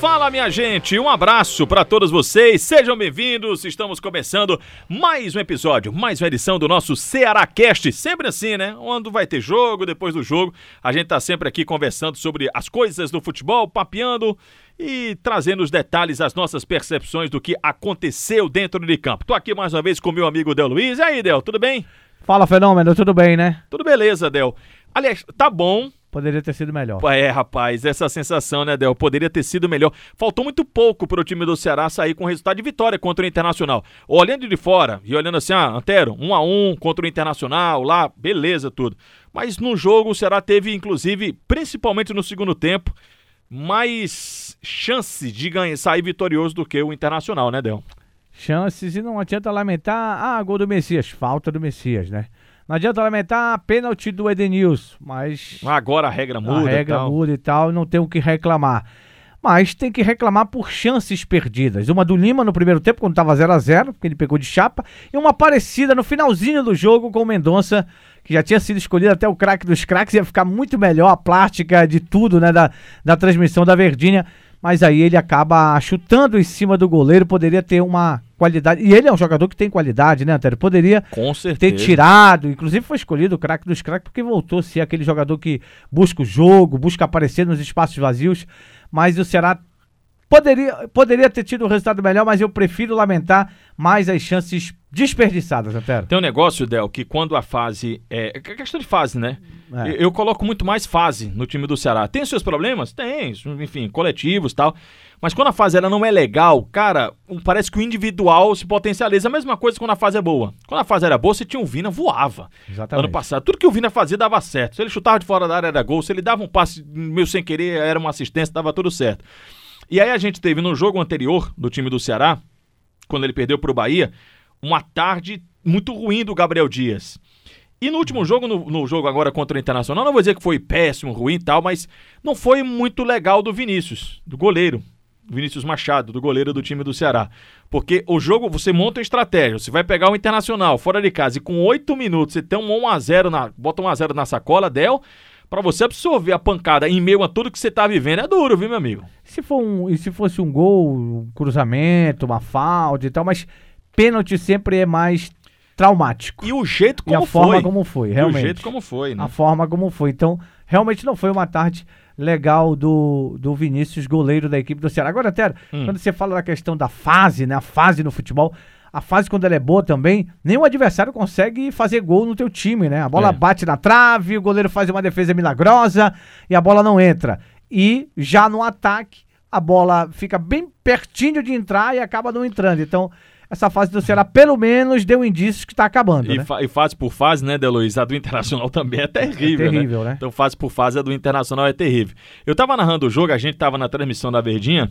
Fala, minha gente, um abraço para todos vocês, sejam bem-vindos. Estamos começando mais um episódio, mais uma edição do nosso Ceará Cast. Sempre assim, né? Quando vai ter jogo, depois do jogo, a gente tá sempre aqui conversando sobre as coisas do futebol, papeando e trazendo os detalhes, as nossas percepções do que aconteceu dentro de campo. Tô aqui mais uma vez com meu amigo Del Luiz. E aí, Del, tudo bem? Fala, Fenômeno, tudo bem, né? Tudo beleza, Del. Aliás, tá bom, Poderia ter sido melhor. É, rapaz, essa sensação, né, Del? Poderia ter sido melhor. Faltou muito pouco para o time do Ceará sair com resultado de vitória contra o Internacional. Olhando de fora e olhando assim, ah, Antero, um a um contra o Internacional, lá, beleza, tudo. Mas no jogo o Ceará teve, inclusive, principalmente no segundo tempo, mais chance de ganhar, sair vitorioso do que o Internacional, né, Del? Chances e não adianta lamentar, ah, gol do Messias, falta do Messias, né? Não adianta lamentar a pênalti do Edenilson, mas. Agora a regra muda. A regra e tal. muda e tal, não tem o que reclamar. Mas tem que reclamar por chances perdidas. Uma do Lima no primeiro tempo, quando estava 0 a 0 porque ele pegou de chapa, e uma parecida no finalzinho do jogo com o Mendonça, que já tinha sido escolhido até o craque dos craques, ia ficar muito melhor a plástica de tudo, né, da, da transmissão da Verdinha. Mas aí ele acaba chutando em cima do goleiro, poderia ter uma qualidade. E ele é um jogador que tem qualidade, né, Antero? Poderia ter tirado, inclusive foi escolhido o craque dos craques, porque voltou a ser aquele jogador que busca o jogo, busca aparecer nos espaços vazios. Mas o Ceará poderia, poderia ter tido um resultado melhor, mas eu prefiro lamentar mais as chances desperdiçadas, Antero. Tem um negócio, Del, que quando a fase. É, é questão de fase, né? É. Eu, eu coloco muito mais fase no time do Ceará. Tem seus problemas? Tem, enfim, coletivos e tal. Mas quando a fase ela não é legal, cara, parece que o individual se potencializa. A mesma coisa quando a fase é boa. Quando a fase era boa, você tinha um Vina, voava. Exatamente. Ano passado, tudo que o Vina fazia dava certo. Se ele chutava de fora da área era gol, se ele dava um passe meio sem querer, era uma assistência, dava tudo certo. E aí a gente teve no jogo anterior do time do Ceará, quando ele perdeu pro Bahia, uma tarde muito ruim do Gabriel Dias. E no último jogo, no, no jogo agora contra o Internacional, não vou dizer que foi péssimo, ruim e tal, mas não foi muito legal do Vinícius, do goleiro. Vinícius Machado, do goleiro do time do Ceará. Porque o jogo, você monta uma estratégia, você vai pegar o Internacional fora de casa e com 8 minutos você tem um 1x0, na, bota um 1x0 na sacola, Del, pra você absorver a pancada em meio a tudo que você tá vivendo é duro, viu, meu amigo? Se, for um, e se fosse um gol, um cruzamento, uma falta e tal, mas pênalti sempre é mais traumático. E o jeito E como a forma foi. como foi, E realmente. o jeito como foi, né? a forma como foi. Então, realmente não foi uma tarde legal do, do Vinícius, goleiro da equipe do Ceará. Agora, Tero, Hum. quando você fala da questão da fase, né? A fase no futebol, a fase quando ela é boa também, nenhum adversário consegue fazer gol no teu time, né? A bola É. bate na trave, o goleiro faz uma defesa milagrosa e a bola não entra. E já no ataque, a bola fica bem pertinho de entrar e acaba não entrando. Então, essa fase do Ceará, pelo menos, deu indícios que tá acabando, E, né? e fase por fase, né, Delois? A do Internacional também é terrível, É terrível, né? Então fase por fase a do Internacional é terrível. Eu tava narrando o jogo, a gente tava na transmissão da Verdinha,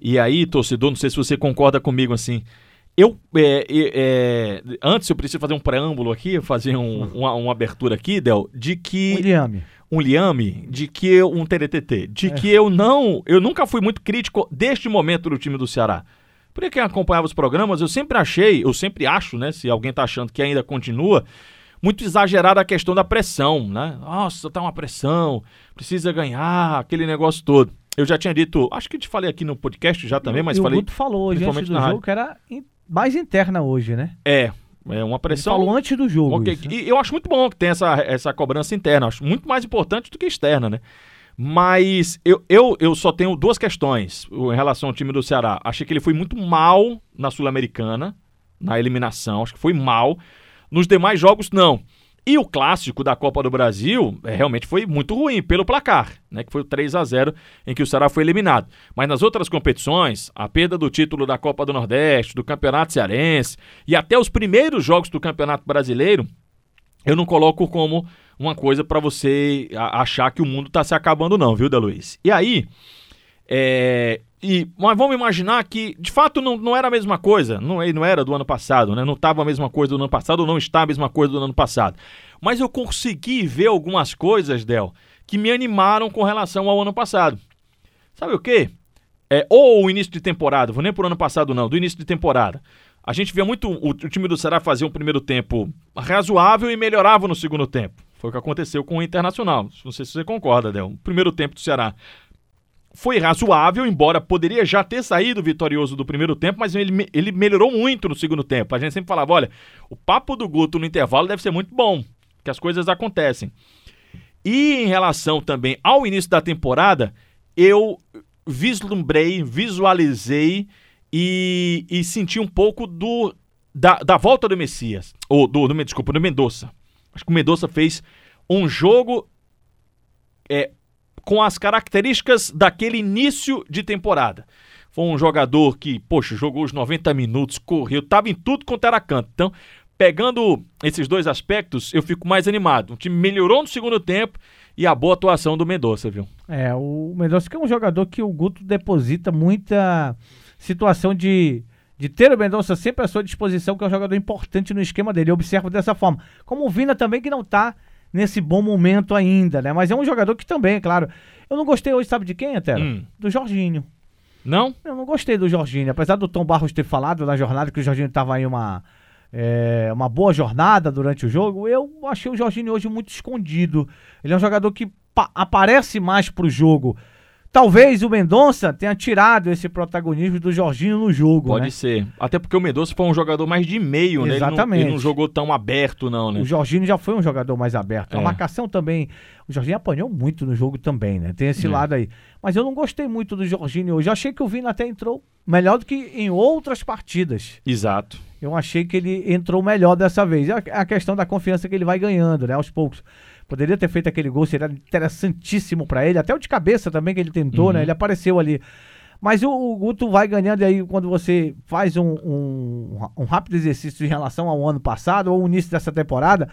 e aí, torcedor, não sei se você concorda comigo assim. Eu, é, é, antes eu preciso fazer um preâmbulo aqui, fazer um- uma, uma abertura aqui, Del, de que William. um liame, de que eu, um TDTT, de É. que eu não, eu nunca fui muito crítico deste momento do time do Ceará. Porque quem acompanhava os programas, eu sempre achei, eu sempre acho, né, se alguém tá achando que ainda continua, muito exagerada a questão da pressão, né? Nossa, tá uma pressão, precisa ganhar, aquele negócio todo. Eu já tinha dito, acho que te falei aqui no podcast já também, mas e falei, o Guto falou principalmente do jogo que era mais interna hoje, né? é, é uma Ele pressão falou antes do jogo. Ok, isso, né? E eu acho muito bom que tenha essa, essa cobrança interna. Acho muito mais importante do que externa, né? Mas eu, eu, eu só tenho duas questões em relação ao time do Ceará. Achei que ele foi muito mal na Sul-Americana, na eliminação. Acho que foi mal. Nos demais jogos, não. E o clássico da Copa do Brasil é, realmente foi muito ruim pelo placar, né? Que foi o 3 a 0 em que o Ceará foi eliminado. Mas nas outras competições, a perda do título da Copa do Nordeste, do Campeonato Cearense e até os primeiros jogos do Campeonato Brasileiro, eu não coloco como uma coisa pra você achar que o mundo tá se acabando, não, viu, Luiz? E aí, é, e, mas vamos imaginar que, de fato, não, não era a mesma coisa. Não, não era do ano passado, né? Não estava a mesma coisa do ano passado, ou não está a mesma coisa do ano passado. Mas eu consegui ver algumas coisas, Del, que me animaram com relação ao ano passado. Sabe o quê? É, ou o início de temporada, vou nem por ano passado não, do início de temporada. a gente via muito o, o time do Ceará fazer um primeiro tempo razoável e melhorava no segundo tempo. Foi o que aconteceu com o Internacional. Não sei se você concorda, Del. O primeiro tempo do Ceará foi razoável, embora poderia já ter saído vitorioso do primeiro tempo, mas ele, ele melhorou muito no segundo tempo. A gente sempre falava: olha, o papo do Guto no intervalo deve ser muito bom, que as coisas acontecem. E em relação também ao início da temporada, eu vislumbrei, visualizei e, e senti um pouco do da, da volta do Messias, ou do, do desculpa, do Mendonça. Acho que o Mendonça fez um jogo é, com as características daquele início de temporada. Foi um jogador que, poxa, jogou os 90 minutos, correu, estava em tudo quanto era canto. Então, pegando esses dois aspectos, eu fico mais animado. O time melhorou no segundo tempo e a boa atuação do Mendonça, viu? É, o Mendonça que é um jogador que o Guto deposita muita situação de, de ter o Mendonça sempre à sua disposição, que é um jogador importante no esquema dele. Eu observo dessa forma. Como o Vina também, que não está nesse bom momento ainda, né? Mas é um jogador que também, é claro. Eu não gostei hoje, sabe de quem, até? Hum. Do Jorginho. Não? Eu não gostei do Jorginho. Apesar do Tom Barros ter falado na jornada que o Jorginho estava aí uma, é, uma boa jornada durante o jogo, eu achei o Jorginho hoje muito escondido. Ele é um jogador que aparece mais pro jogo Talvez o Mendonça tenha tirado esse protagonismo do Jorginho no jogo. Pode né? ser. Até porque o Mendonça foi um jogador mais de meio, né? Exatamente. Ele não, ele não, jogou tão aberto, não, né? O Jorginho já foi um jogador mais aberto. É. A marcação também. O Jorginho apanhou muito no jogo também, né? Tem esse é. lado aí. Mas eu não gostei muito do Jorginho hoje. Eu achei que o Vina até entrou melhor do que em outras partidas. Exato. Eu achei que ele entrou melhor dessa vez. É a questão da confiança que ele vai ganhando, né? Aos poucos. Poderia ter feito aquele gol, seria interessantíssimo para ele. Até o de cabeça também que ele tentou, né? uhum. né? Ele apareceu ali. Mas o, o, Guto vai ganhando, e aí quando você faz um, um, um, rápido exercício em relação ao ano passado, ou o início dessa temporada,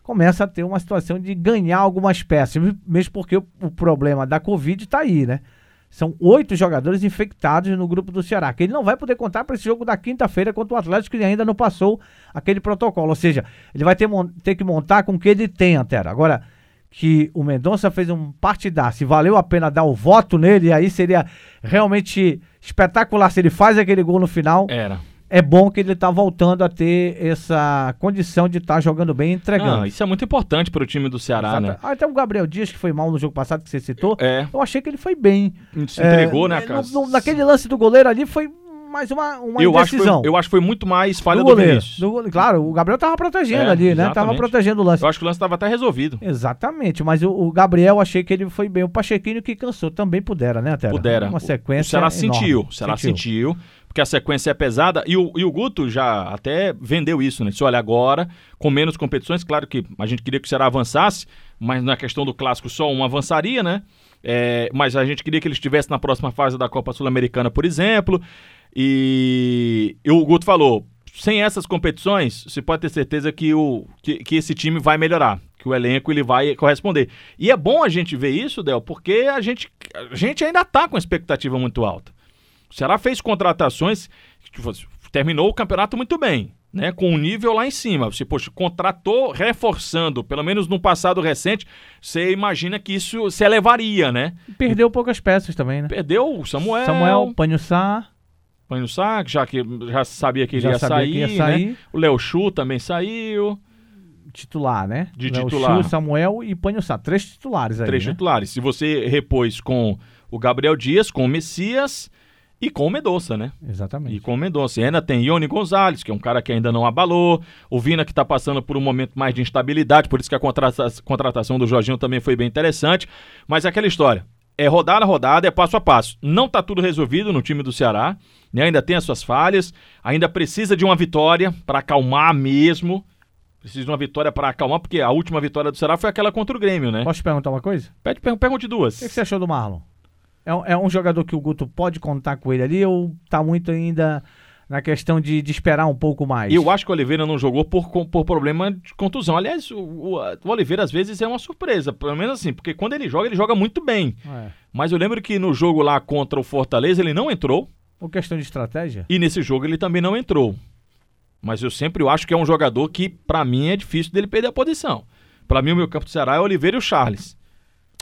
começa a ter uma situação de ganhar algumas peças, mesmo porque o, o problema da Covid está aí, né? São oito jogadores infectados no grupo do Ceará, que ele não vai poder contar para esse jogo da quinta-feira contra o Atlético, que ainda não passou aquele protocolo. Ou seja, ele vai ter, ter que montar com o que ele tem, Antero. Agora, que o Mendonça fez um partidaço se valeu a pena dar o voto nele, aí seria realmente espetacular se ele faz aquele gol no final. Era é bom que ele está voltando a ter essa condição de estar tá jogando bem e entregando. Não, isso é muito importante para o time do Ceará, Exato. né? Ah, até o Gabriel Dias, que foi mal no jogo passado, que você citou, é. eu achei que ele foi bem. Se entregou, é, né, cara? naquele lance do goleiro ali foi mais uma, uma eu Acho foi, eu acho que foi muito mais falha do, do goleiro. Do, claro, o Gabriel tava protegendo é, ali, né? Exatamente. Tava protegendo o lance. Eu acho que o lance tava até resolvido. Exatamente, mas o, o Gabriel achei que ele foi bem. O Pachequinho que cansou também pudera, né, Tera? Pudera. Uma sequência. O Ceará sentiu, o Ceará sentiu. sentiu porque a sequência é pesada. E o, e o Guto já até vendeu isso, né? Se olha agora, com menos competições, claro que a gente queria que o Ceará avançasse, mas na questão do clássico só um avançaria, né? É, mas a gente queria que ele estivesse na próxima fase da Copa Sul-Americana, por exemplo. E, e, o Guto falou: sem essas competições, você pode ter certeza que, o, que, que esse time vai melhorar, que o elenco ele vai corresponder. E é bom a gente ver isso, Del, porque a gente, a gente ainda está com expectativa muito alta. O Ceará fez contratações, tipo, terminou o campeonato muito bem, né? Com um nível lá em cima. Você, poxa, contratou reforçando, pelo menos no passado recente, você imagina que isso se elevaria, né? Perdeu poucas peças também, né? Perdeu o Samuel. Samuel, Panhussá. Panhussá, já que já sabia que ele já ia, sair, que ia né? sair. Né? O Léo Chu também saiu titular, né? De Léo titular. Chu, Samuel e Panhussá. Três titulares aí. Três né? titulares. Se você repôs com o Gabriel Dias, com o Messias e com o Mendonça, né? Exatamente. E com o Mendonça. E ainda tem Ione Gonzalez, que é um cara que ainda não abalou. O Vina, que está passando por um momento mais de instabilidade, por isso que a contrata contratação do Jorginho também foi bem interessante. Mas é aquela história. É rodada a rodada, é passo a passo. Não está tudo resolvido no time do Ceará, né? ainda tem as suas falhas, ainda precisa de uma vitória para acalmar mesmo. Precisa de uma vitória para acalmar, porque a última vitória do Ceará foi aquela contra o Grêmio, né? Posso te perguntar uma coisa? Pede, pergunte duas. O que, que você achou do Marlon? É, é um jogador que o Guto pode contar com ele ali ou tá muito ainda na questão de, de esperar um pouco mais? Eu acho que o Oliveira não jogou por, por problema de contusão. Aliás, o, o, o Oliveira às vezes é uma surpresa, pelo menos assim, porque quando ele joga, ele joga muito bem. É. Mas eu lembro que no jogo lá contra o Fortaleza ele não entrou. Por questão de estratégia? E nesse jogo ele também não entrou. Mas eu sempre acho que é um jogador que, para mim, é difícil dele perder a posição. Para mim, o meu campo do Ceará é Oliveira e o Charles.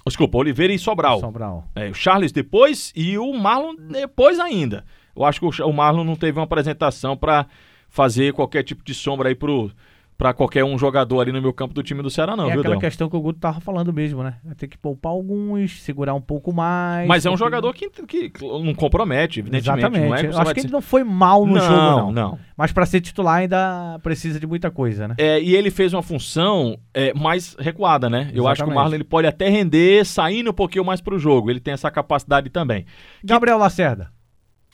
Desculpa, Oliveira e Sobral. Sobral. É, o Charles depois e o Marlon depois ainda. Eu acho que o Marlon não teve uma apresentação para fazer qualquer tipo de sombra aí pro para qualquer um jogador ali no meu campo do time do Ceará, não, é viu, aquela Del? questão que o Guto tava falando mesmo, né? Vai ter que poupar alguns, segurar um pouco mais. Mas é um jogador que, que não compromete, evidentemente. Exatamente. Não é que acho que ele dizer- não foi mal no não, jogo, não. não. Mas pra ser titular ainda precisa de muita coisa, né? É, e ele fez uma função é, mais recuada, né? Eu acho que o. Marlon ele pode até render saindo um pouquinho mais pro jogo. Ele tem essa capacidade também. Gabriel Lacerda.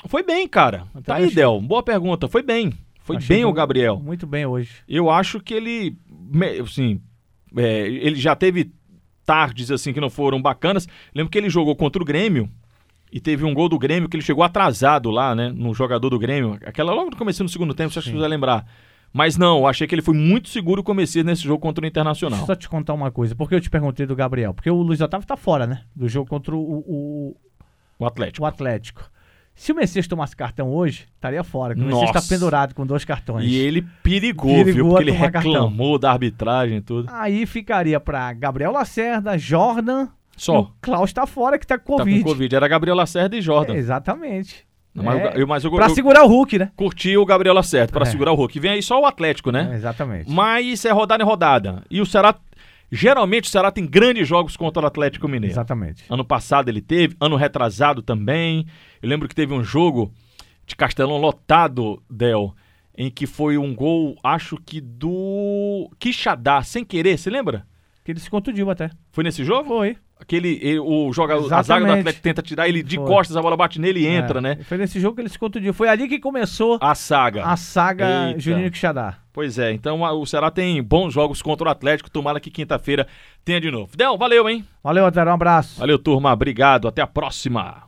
Foi bem, cara. Eu Tá também aí, Del. Boa pergunta. Foi bem. Foi Achei bem o Gabriel. Muito bem hoje. Eu acho que ele, assim, é, ele já teve tardes assim que não foram bacanas. Lembro que ele jogou contra o Grêmio e teve um gol do Grêmio que ele chegou atrasado lá, né, no jogador do Grêmio. Aquela logo no começo do segundo tempo, você acha que você vai lembrar. Mas não, eu achei que ele foi muito seguro começo nesse jogo contra o Internacional. Deixa eu só te contar uma coisa. Por que eu te perguntei do Gabriel? Porque o Luiz Otávio tá fora, né? Do jogo contra o, o, O Atlético. o Atlético. Se o Messias tomasse cartão hoje, estaria fora. O Messias Nossa. tá pendurado com dois cartões. E ele perigou, Perigou viu? Porque ele tomar cartão. reclamou da arbitragem e tudo. Aí ficaria pra Gabriel Lacerda, Jordan. Só. O Klaus tá fora, que tá com Tá Covid. com Covid. Era Gabriel Lacerda e Jordan. É, exatamente. Mas, É, eu, mas eu, Pra eu segurar o Hulk, né? curti o Gabriel Lacerda pra É. segurar o Hulk. Vem aí só o Atlético, né? É, exatamente. Mas é rodada em rodada. E o Ceará, geralmente o Ceará tem grandes jogos contra o Atlético Mineiro. Exatamente. Ano passado ele teve, ano retrasado também. Eu lembro que teve um jogo de Castelão lotado, Del, em que foi um gol, acho que do Quixadá, sem querer, você lembra? Que ele se contundiu até. Foi nesse jogo? Foi. Aquele, ele- o jogador, a zaga do. Atlético tenta tirar ele de Foi. costas, a bola bate nele e entra, É, né? Foi nesse jogo que ele se contundiu. Foi ali que começou A saga. a saga Eita. Juninho Quixadá. Pois é, então a- o Ceará tem bons jogos contra o Atlético, tomara que quinta-feira tenha de novo. Del, valeu, hein? Valeu, Otero. Um abraço. Valeu, turma. Obrigado. Até a próxima.